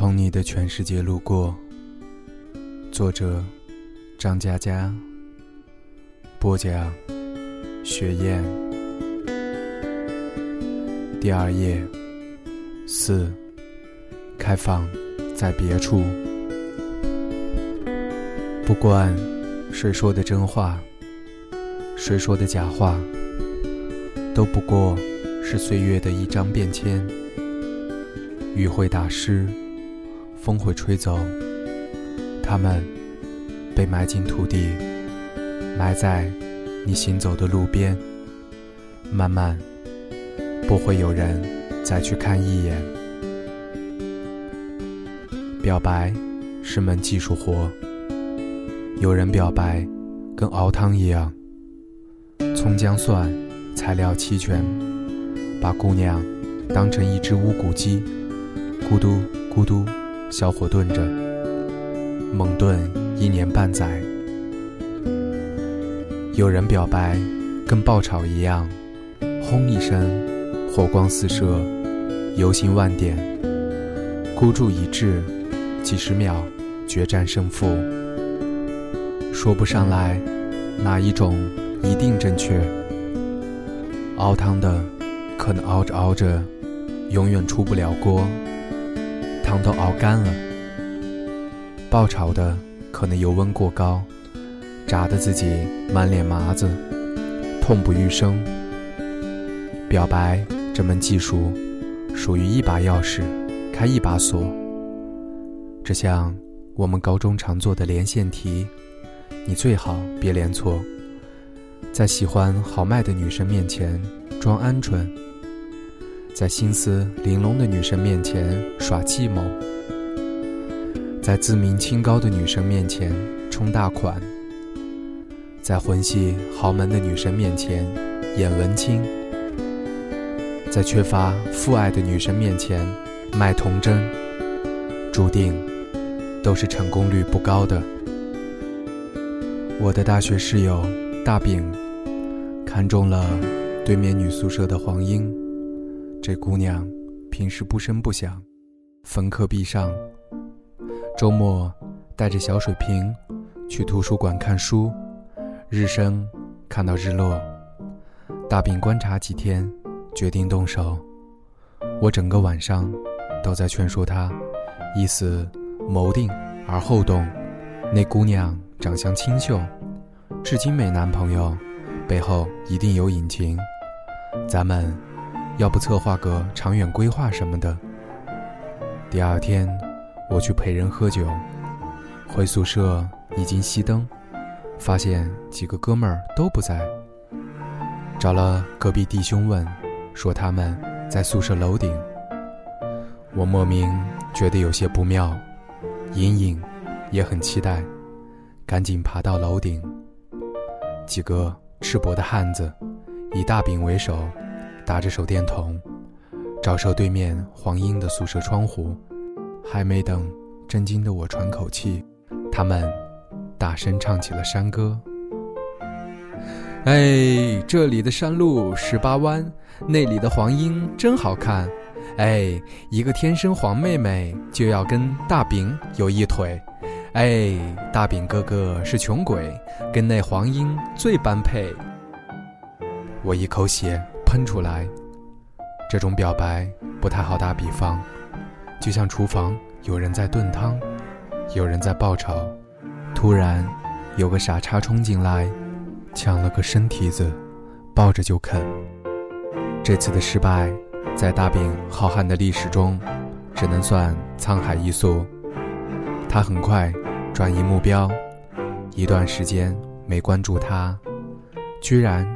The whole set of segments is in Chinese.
从你的全世界路过。作者：张嘉佳。播讲：雪雁。第二页。四。开放在别处。不管谁说的真话，谁说的假话，都不过是岁月的一张便签。雨会打湿。风会吹走，它们被埋进土地，埋在你行走的路边。慢慢，不会有人再去看一眼。表白是门技术活，有人表白跟熬汤一样，葱姜蒜材料齐全，把姑娘当成一只乌骨鸡，咕嘟咕嘟。小火炖着，猛炖一年半载。有人表白，跟爆炒一样，轰一声，火光四射，游行万点，孤注一掷，几十秒决战胜负。说不上来，哪一种一定正确。熬汤的，可能熬着熬着，永远出不了锅。汤都熬干了，爆炒的可能油温过高，炸的自己满脸麻子，痛不欲生。表白这门技术，属于一把钥匙开一把锁。这像我们高中常做的连线题，你最好别连错，在喜欢豪迈的女生面前装鹌鹑。在心思玲珑的女生面前耍计谋，在自命清高的女生面前充大款，在混系豪门的女生面前演文青，在缺乏父爱的女生面前卖童真，注定都是成功率不高的。我的大学室友大饼看中了对面女宿舍的黄英。这姑娘平时不声不响，逢课必上。周末带着小水瓶去图书馆看书，日升看到日落。大饼观察几天，决定动手。我整个晚上都在劝说他，意思谋定而后动。那姑娘长相清秀，至今没男朋友，背后一定有隐情。咱们。要不策划个长远规划什么的。第二天，我去陪人喝酒，回宿舍已经熄灯，发现几个哥们儿都不在。找了隔壁弟兄问，说他们在宿舍楼顶。我莫名觉得有些不妙，隐隐也很期待，赶紧爬到楼顶。几个赤膊的汉子，以大饼为首。打着手电筒，照射对面黄英的宿舍窗户，还没等震惊的我喘口气，他们大声唱起了山歌。哎，这里的山路十八弯，那里的黄莺真好看。哎，一个天生黄妹妹就要跟大饼有一腿。哎，大饼哥哥是穷鬼，跟那黄莺最般配。我一口血。喷出来，这种表白不太好打比方，就像厨房有人在炖汤，有人在爆炒，突然有个傻叉冲进来，抢了个生蹄子，抱着就啃。这次的失败，在大饼浩瀚的历史中，只能算沧海一粟。他很快转移目标，一段时间没关注他，居然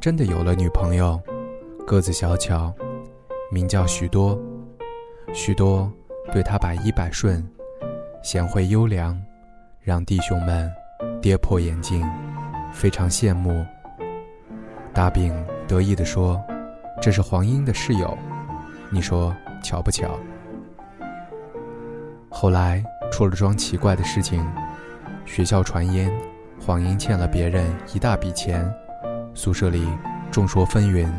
真的有了女朋友。个子小巧，名叫许多。许多对他百依百顺，贤惠优良，让弟兄们跌破眼镜，非常羡慕。大饼得意地说：“这是黄英的室友，你说巧不巧？”后来出了桩奇怪的事情，学校传言黄英欠了别人一大笔钱，宿舍里众说纷纭。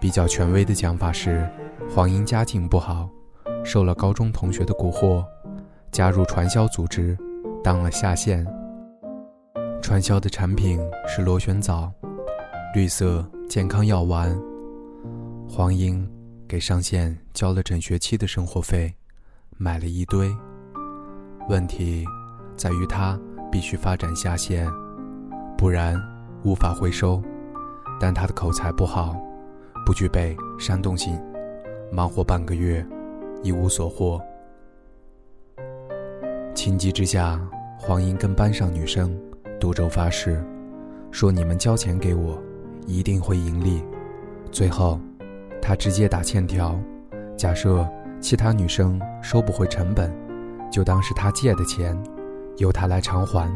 比较权威的讲法是，黄英家境不好，受了高中同学的蛊惑，加入传销组织，当了下线。传销的产品是螺旋藻，绿色健康药丸。黄英给上线交了整学期的生活费，买了一堆。问题在于他必须发展下线，不然无法回收。但他的口才不好，不具备煽动性，忙活半个月，一无所获。情急之下，黄英跟班上女生赌咒发誓，说你们交钱给我，一定会盈利。最后，他直接打欠条，假设其他女生收不回成本，就当是他借的钱，由他来偿还。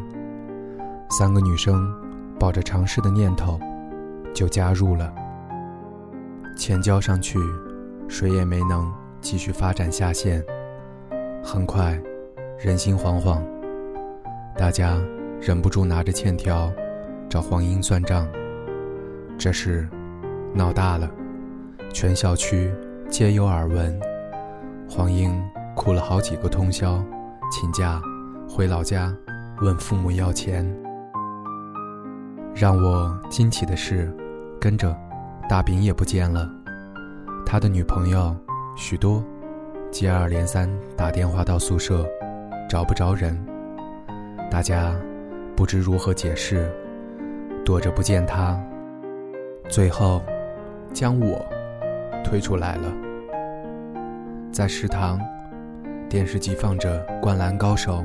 三个女生抱着尝试的念头。就加入了，钱交上去，谁也没能继续发展下线。很快，人心惶惶，大家忍不住拿着欠条找黄英算账。这事闹大了，全校区皆有耳闻。黄英哭了好几个通宵，请假回老家问父母要钱。让我惊奇的是。跟着，大饼也不见了。他的女朋友许多，接二连三打电话到宿舍，找不着人。大家不知如何解释，躲着不见他。最后，将我推出来了。在食堂，电视机放着《灌篮高手》，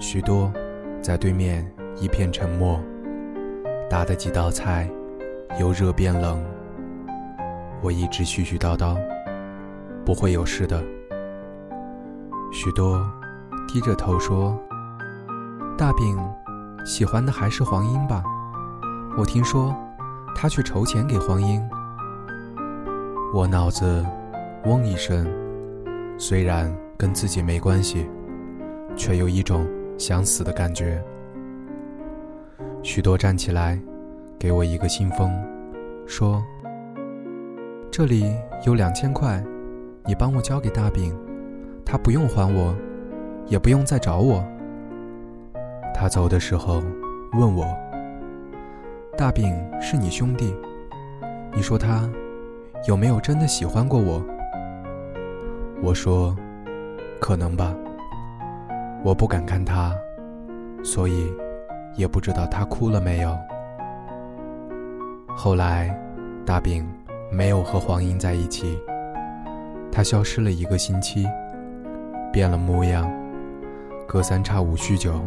许多在对面一片沉默。打的几道菜。由热变冷，我一直絮絮叨叨，不会有事的。许多低着头说：“大饼喜欢的还是黄莺吧？我听说他去筹钱给黄莺。”我脑子嗡一声，虽然跟自己没关系，却有一种想死的感觉。许多站起来。给我一个信封，说：“这里有两千块，你帮我交给大饼，他不用还我，也不用再找我。”他走的时候问我：“大饼是你兄弟，你说他有没有真的喜欢过我？”我说：“可能吧，我不敢看他，所以也不知道他哭了没有。”后来，大饼没有和黄英在一起。他消失了一个星期，变了模样，隔三差五酗酒，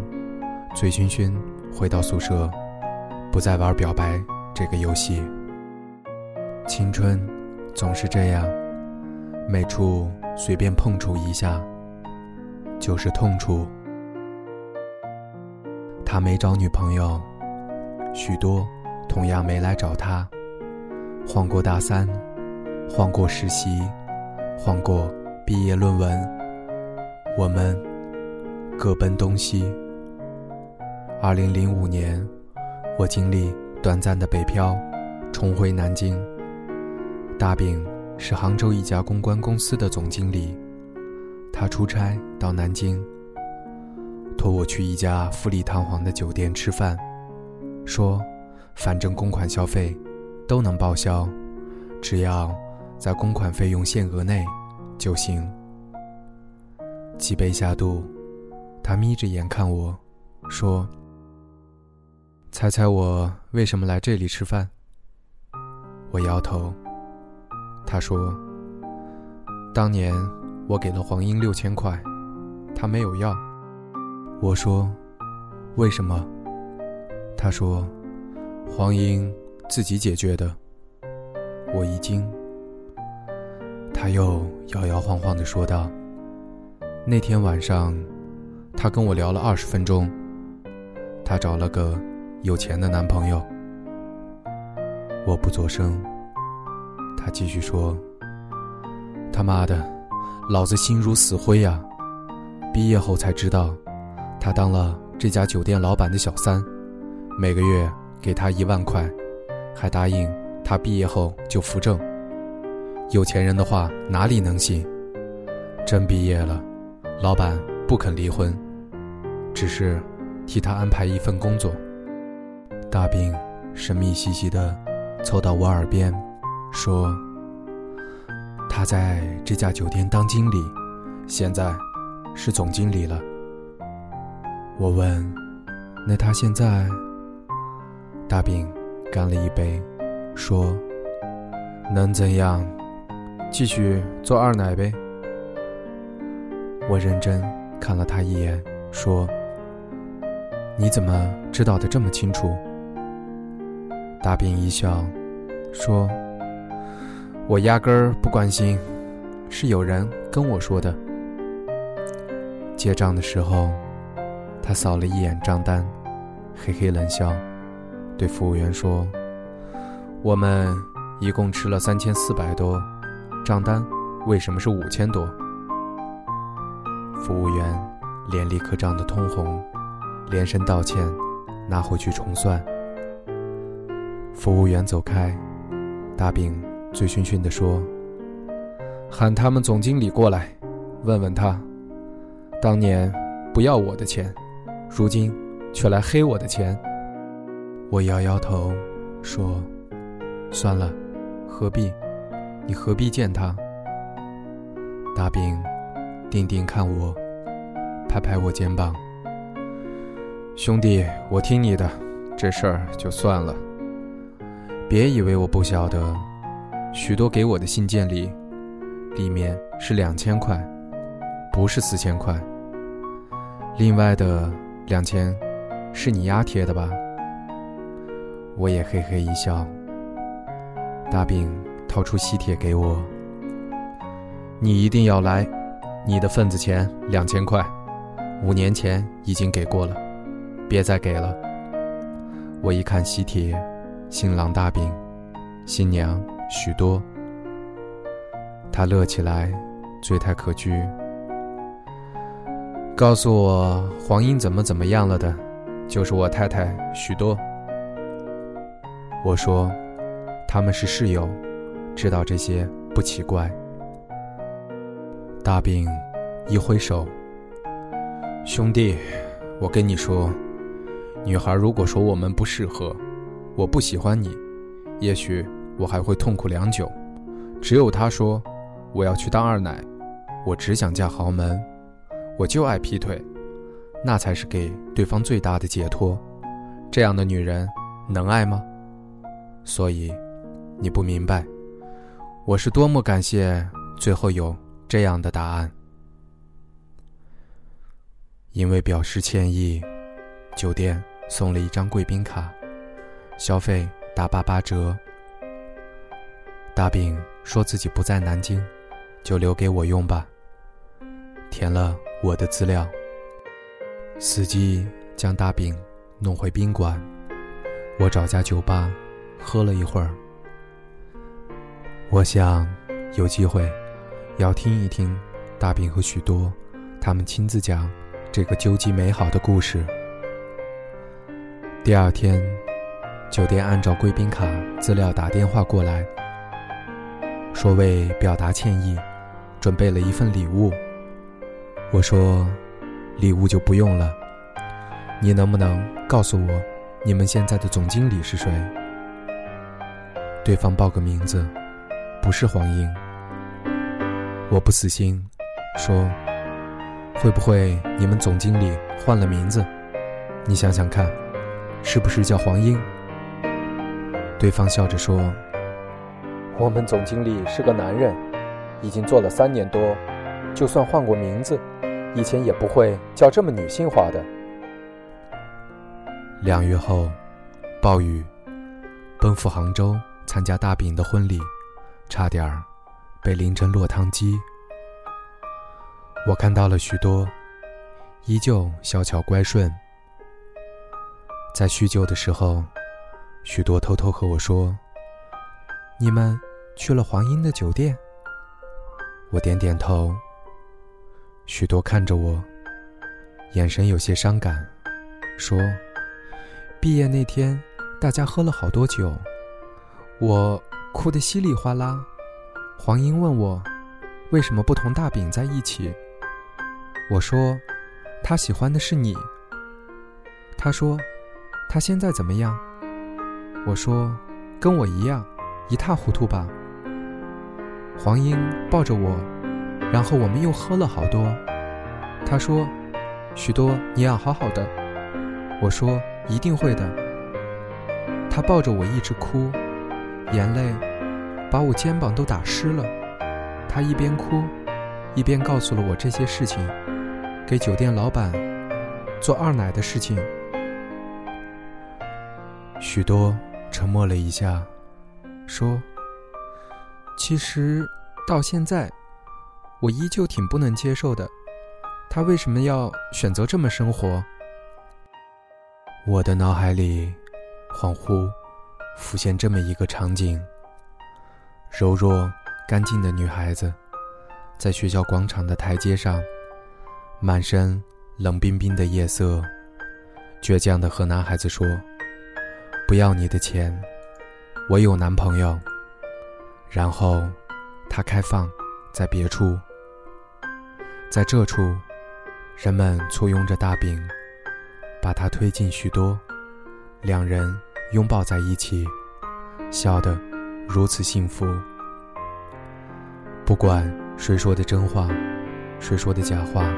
醉醺醺回到宿舍，不再玩表白这个游戏。青春总是这样，每处随便碰触一下，就是痛处。他没找女朋友，许多。同样没来找他，晃过大三，晃过实习，晃过毕业论文，我们各奔东西。二零零五年，我经历短暂的北漂，重回南京。大饼是杭州一家公关公司的总经理，他出差到南京，托我去一家富丽堂皇的酒店吃饭，说。反正公款消费都能报销，只要在公款费用限额内就行。几杯下肚，他眯着眼看我，说：“猜猜我为什么来这里吃饭？”我摇头。他说：“当年我给了黄英六千块，他没有要。”我说：“为什么？”他说。黄英自己解决的，我一惊。他又摇摇晃晃地说道：“那天晚上，他跟我聊了二十分钟。他找了个有钱的男朋友。”我不作声。他继续说：“他妈的，老子心如死灰呀！毕业后才知道，他当了这家酒店老板的小三，每个月。”给他一万块，还答应他毕业后就扶正。有钱人的话哪里能信？真毕业了，老板不肯离婚，只是替他安排一份工作。大饼神秘兮兮的凑到我耳边，说：“他在这家酒店当经理，现在是总经理了。”我问：“那他现在？”大饼干了一杯，说：“能怎样？继续做二奶呗。”我认真看了他一眼，说：“你怎么知道的这么清楚？”大饼一笑，说：“我压根儿不关心，是有人跟我说的。”结账的时候，他扫了一眼账单，嘿嘿冷笑，对服务员说：“我们一共吃了三千四百多，账单为什么是五千多？”服务员脸立刻涨得通红，连声道歉，拿回去重算。服务员走开，大饼醉醺醺地说：“喊他们总经理过来，问问他，当年不要我的钱，如今却来黑我的钱。”我摇摇头，说：“算了，何必？你何必见他？”大饼。定定看我，拍拍我肩膀。兄弟，我听你的，这事儿就算了。别以为我不晓得，许多给我的信件里，里面是两千块，不是四千块。另外的两千，是你压贴的吧？我也嘿嘿一笑。大饼掏出喜帖给我，你一定要来。你的份子钱两千块，五年前已经给过了，别再给了。我一看喜帖，新郎大饼，新娘许多。他乐起来，醉态可掬。告诉我黄英怎么怎么样了的，就是我太太许多。我说，他们是室友，知道这些不奇怪。大饼一挥手，兄弟，我跟你说，女孩如果说我们不适合，我不喜欢你，也许我还会痛苦良久。只有她说我要去当二奶，我只想嫁豪门，我就爱劈腿，那才是给对方最大的解脱。这样的女人能爱吗？所以，你不明白，我是多么感谢最后有。这样的答案，因为表示歉意，酒店送了一张贵宾卡，消费打八八折。大饼说自己不在南京，就留给我用吧。填了我的资料，司机将大饼弄回宾馆，我找家酒吧喝了一会儿。我想有机会。要听一听大饼和许多他们亲自讲这个究极美好的故事。第二天，酒店按照贵宾卡资料打电话过来，说为表达歉意，准备了一份礼物。我说，礼物就不用了，你能不能告诉我，你们现在的总经理是谁？对方报个名字，不是黄英。我不死心，说：“会不会你们总经理换了名字？你想想看，是不是叫黄英？”对方笑着说：“我们总经理是个男人，已经做了三年多，就算换过名字，以前也不会叫这么女性化的。”两月后，暴雨，奔赴杭州参加大饼的婚礼，差点儿。被淋成落汤鸡。我看到了许多，依旧小巧乖顺。在叙旧的时候，许多偷偷和我说：“你们去了黄英的酒店。”我点点头。许多看着我，眼神有些伤感，说：“毕业那天，大家喝了好多酒，我哭得稀里哗啦。”黄英问我：“为什么不同大饼在一起？我说，他喜欢的是你。他说，他现在怎么样？我说，跟我一样，一塌糊涂吧。黄英抱着我，然后我们又喝了好多。他说，许多你要好好的。我说，一定会的。他抱着我一直哭，眼泪把我肩膀都打湿了。他一边哭，一边告诉了我这些事情，给酒店老板做二奶的事情。许多沉默了一下，说：“其实到现在，我依旧挺不能接受的。他为什么要选择这么生活？”我的脑海里恍惚浮现这么一个场景：柔弱。干净的女孩子，在学校广场的台阶上，满身冷冰冰的夜色，倔强的和男孩子说：“不要你的钱，我有男朋友。”然后，他开放在别处，在这处，人们簇拥着大饼，把他推进许多，两人拥抱在一起，笑得如此幸福。不管谁说的真话，谁说的假话，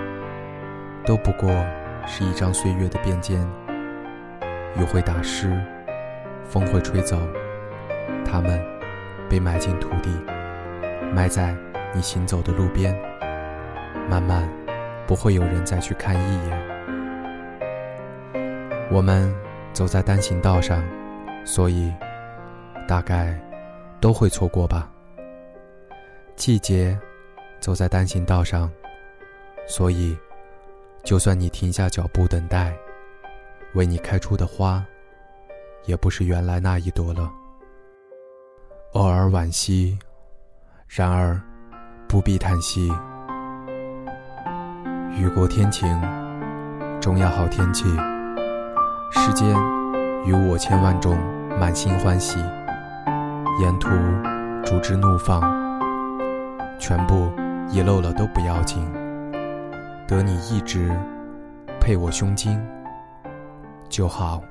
都不过是一张岁月的便笺。雨会打湿，风会吹走，它们被埋进土地，埋在你行走的路边。慢慢，不会有人再去看一眼。我们走在单行道上，所以大概都会错过吧。季节，走在单行道上，所以，就算你停下脚步等待，为你开出的花，也不是原来那一朵了。偶尔惋惜，然而不必叹息。雨过天晴，终要好天气。世间与我千万种满心欢喜，沿途逐枝怒放。全部遗漏了都不要紧，得你一直配我胸襟就好。